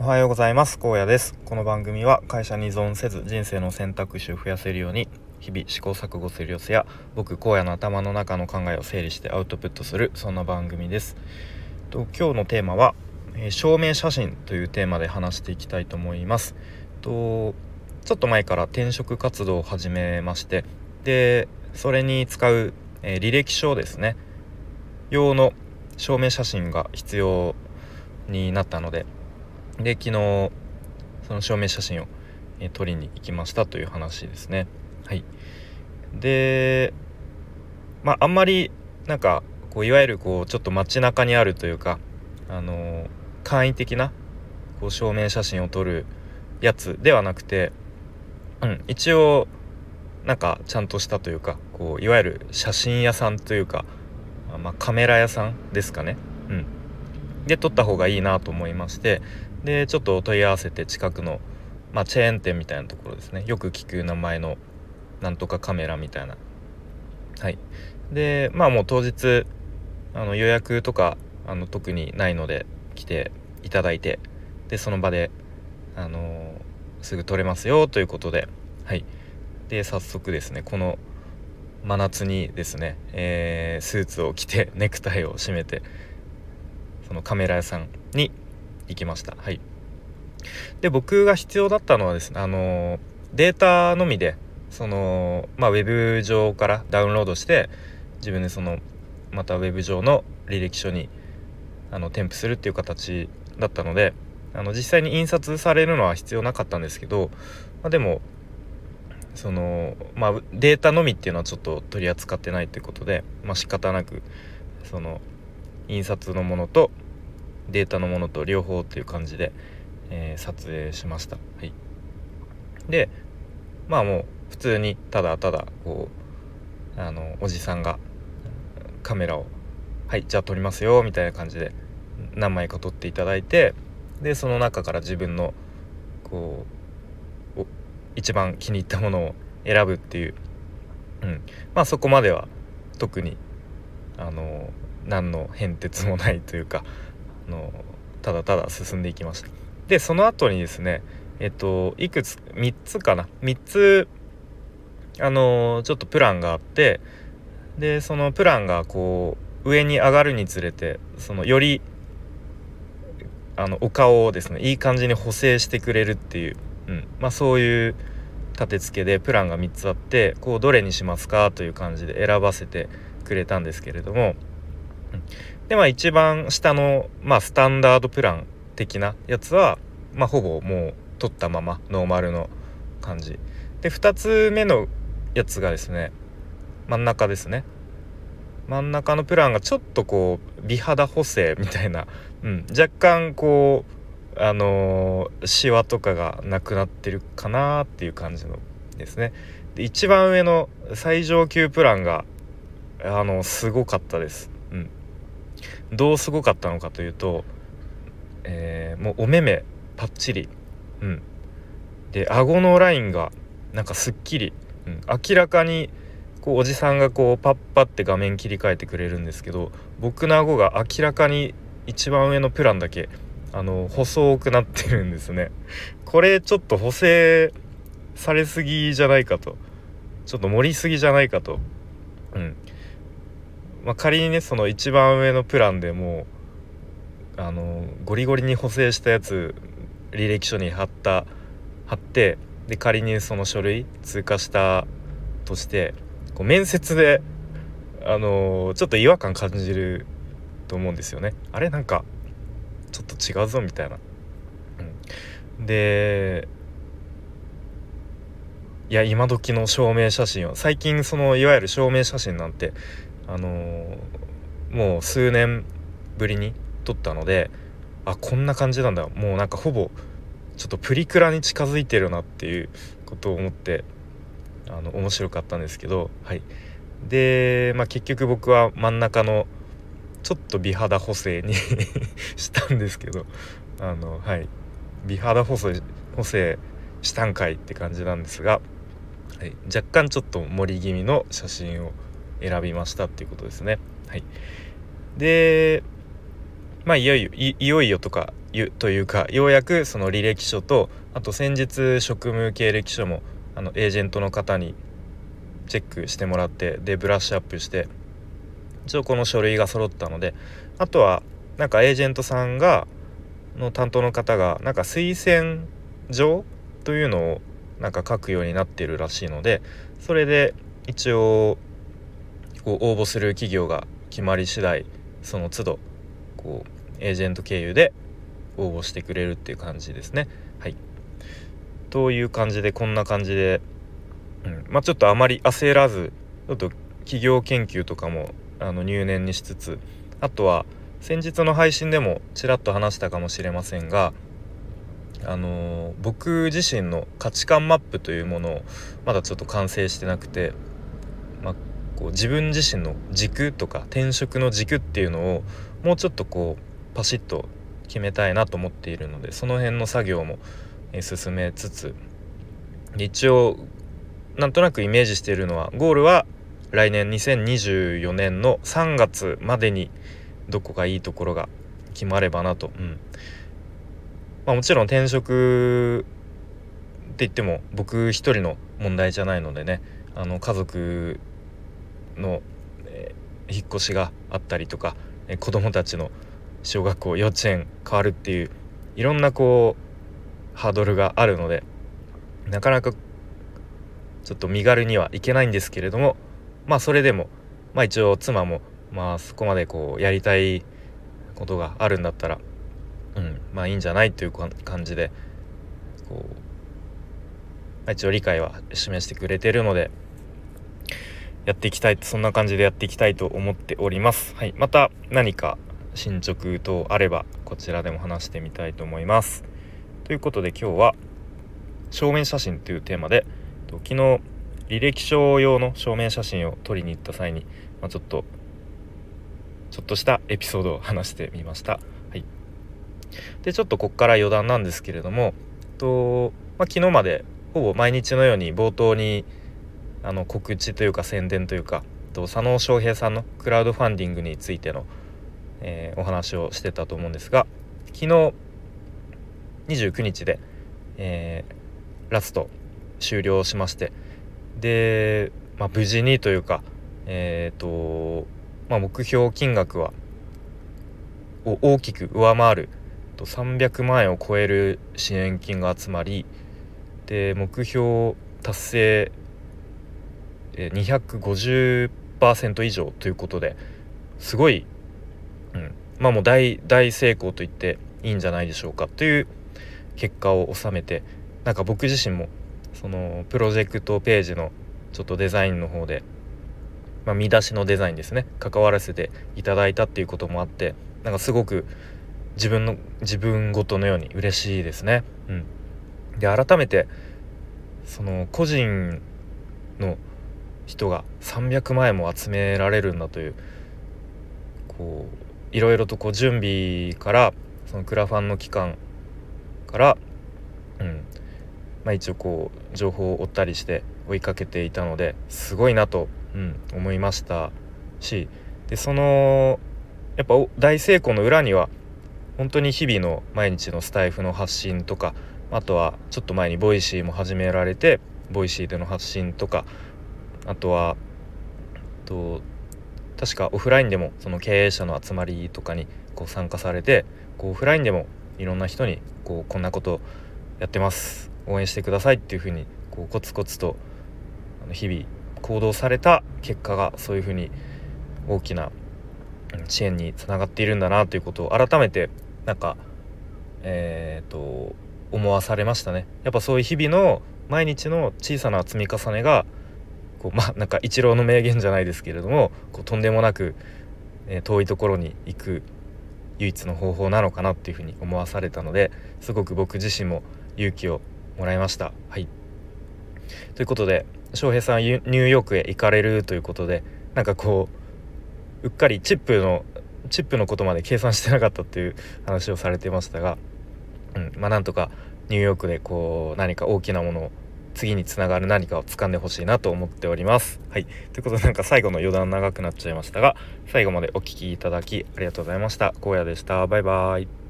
おはようございます。高野です。この番組は会社に依存せず人生の選択肢を増やせるように日々試行錯誤する様子や僕荒野の頭の中の考えを整理してアウトプットするそんな番組です。と今日のテーマは、えー、証明写真というテーマで話していきたいと思います。とちょっと前から転職活動を始めましてでそれに使う、えー、履歴書ですね。用の証明写真が必要になったのでで昨日その証明写真を、え撮りに行きましたという話ですね。はい。でまああんまりなんかこういわゆるこうちょっと街中にあるというかあの簡易的なこう証明写真を撮るやつではなくて、うん、一応なんかちゃんとしたというかこういわゆる写真屋さんというか、まあ、カメラ屋さんですかね、うん、で撮った方がいいなと思いましてでちょっと問い合わせて近くの、まあ、チェーン店みたいなところですね。よく聞く名前のなんとかカメラみたいな。はい。でまあもう当日あの予約とかあの特にないので来ていただいてでその場であのー、すぐ撮れますよということではい。で早速ですねこの真夏にですね、えー、スーツを着てネクタイを締めてそのカメラ屋さんに行きました。はい。で僕が必要だったのはですねあのデータのみでそのまあウェブ上からダウンロードして自分でそのまたウェブ上の履歴書にあの添付するっていう形だったのであの実際に印刷されるのは必要なかったんですけど、まあ、でもそのまあデータのみっていうのはちょっと取り扱ってないということでまあ仕方なくその印刷のものとデータのものと両方っていう感じで、えー、撮影しました。はい、でまあもう普通にただただこうあのおじさんがカメラを「はいじゃあ撮りますよ」みたいな感じで何枚か撮っていただいてでその中から自分のこう一番気に入ったものを選ぶっていう、うん、まあそこまでは特にあの何の変哲もないというかあのただただ進んでいきました。でその後にですねえっといくつ3つかな？3つあのちょっとプランがあってでそのプランがこう上に上がるにつれてそのよりあのお顔をですねいい感じに補正してくれるっていう、うんまあ、そういう立て付けでプランが3つあってこうどれにしますか？という感じで選ばせてくれたんですけれどもでまあ一番下の、まあ、スタンダードプラン的なやつは、まあ、ほぼもう取ったままノーマルの感じ。で2つ目のやつがですね真ん中ですね。真ん中のプランがちょっとこう美肌補正みたいな、うん、若干こうあのー、シワとかがなくなってるかなっていう感じのですね。で一番上の最上級プランがあのすごかったです。どうすごかったのかというと、えー、もうお目目パッチリ。うん。で顎のラインがなんかすっきり、うん、明らかにこうおじさんがこうパッパって画面切り替えてくれるんですけど僕の顎が明らかに一番上のプランだけあの細くなってるんですね。これちょっと補正されすぎじゃないかと。ちょっと盛りすぎじゃないかと。うん。まあ、仮にねその一番上のプランでもうあのゴリゴリに補正したやつ履歴書に貼った貼ってで仮にその書類通過したとしてこう面接であのちょっと違和感感じると思うんですよね。あれなんかちょっと違うぞみたいな。うん、でいや今時の証明写真を最近そのいわゆる証明写真なんてあのー、もう数年ぶりに撮ったのであこんな感じなんだ。もうなんかほぼちょっとプリクラに近づいてるなっていうことを思ってあの面白かったんですけどはい。で、まあ、結局僕は真ん中のちょっと美肌補正に したんですけどあのはい。美肌補正補正したんかいって感じなんですが、はい、若干ちょっと盛り気味の写真を選びましたっていうことですね。はい、でまあいよいよいよいよとかというかようやくその履歴書とあと先日職務経歴書もあのエージェントの方にチェックしてもらってでブラッシュアップして一応この書類が揃ったのであとはなんかエージェントさんがの担当の方がなんか推薦状というのをなんか書くようになってるらしいのでそれで一応こう応募する企業が決まり次第その都度こうエージェント経由で応募してくれるっていう感じですね。はい、という感じでこんな感じで、うんまあ、ちょっとあまり焦らずちょっと企業研究とかもあの入念にしつつあとは先日の配信でもちらっと話したかもしれませんがあのー、僕自身の価値観マップというものをまだちょっと完成してなくて、こう自分自身の軸とか転職の軸っていうのをもうちょっとこうパシッと決めたいなと思っているのでその辺の作業も、進めつつ一応なんとなくイメージしているのはゴールは来年2024年の3月までにどこかいいところが決まればなと、うん。まあ、もちろん転職って言っても僕一人の問題じゃないのでねあの家族の、えー、引っ越しがあったりとか、子供たちの小学校幼稚園変わるっていういろんなこうハードルがあるのでなかなかちょっと身軽にはいけないんですけれどもまあそれでもまあ一応妻もまあそこまでこうやりたいことがあるんだったらうんまあいいんじゃないという感じでこう、一応理解は示してくれてるのでやっていきたいそんな感じでやっていきたいと思っております。はい、また何か進捗等あればこちらでも話してみたいと思います。ということで今日は正面写真というテーマで昨日履歴書用の正面写真を撮りに行った際に、まあ、ちょっとちょっとしたエピソードを話してみました。はい、でちょっとこっから余談なんですけれどもと、まあ、昨日までほぼ毎日のように冒頭にあの告知というか宣伝というかと佐野翔平さんのクラウドファンディングについてのえー、お話をしてたと思うんですが昨日29日で、えー、ラスト終了しましてで、まあ、無事にというかえ、ー、と、まあ、目標金額はを大きく上回る300万円を超える支援金が集まりで目標達成250%以上ということですごいうん、まあもう大大成功と言っていいんじゃないでしょうかという結果を収めてなんか僕自身もそのプロジェクトページのちょっとデザインの方で、まあ、見出しのデザインですね関わらせていただいたっていうこともあってなんかすごく自分の自分ごとのように嬉しいですね。うん、で改めてその個人の人が300万円も集められるんだというこういろいろとこう準備からそのクラファンの期間からうん。まあ一応こう情報を追ったりして追いかけていたのですごいなと、うん、思いましたしでそのやっぱ大成功の裏には本当に日々の毎日のスタエフの発信とかあとはちょっと前に Voicy も始められて Voicy での発信とかあとはと確かオフラインでもその経営者の集まりとかにこう参加されてこうオフラインでもいろんな人にこうこんなことやってます応援してくださいっていうふうにこうコツコツと日々行動された結果がそういうふうに大きな支援につながっているんだなということを改めてなんかえー、と思わされましたね。やっぱそういう日々の毎日の小さな積み重ねがこうまあなんか一郎の名言じゃないですけれどもこうとんでもなく、え、遠いところに行く唯一の方法なのかなっていうふうに思わされたのですごく僕自身も勇気をもらいました。はいということで翔平さんニューヨークへ行かれるということでなんかこううっかりチップのチップのことまで計算してなかったっていう話をされてましたが、うん、まあなんとかニューヨークでこう何か大きなものを次につながる何かを掴んでほしいなと思っております。はい。ということでなんか最後の余談長くなっちゃいましたが最後までお聴きいただきありがとうございました。荒野でした。バイバーイ。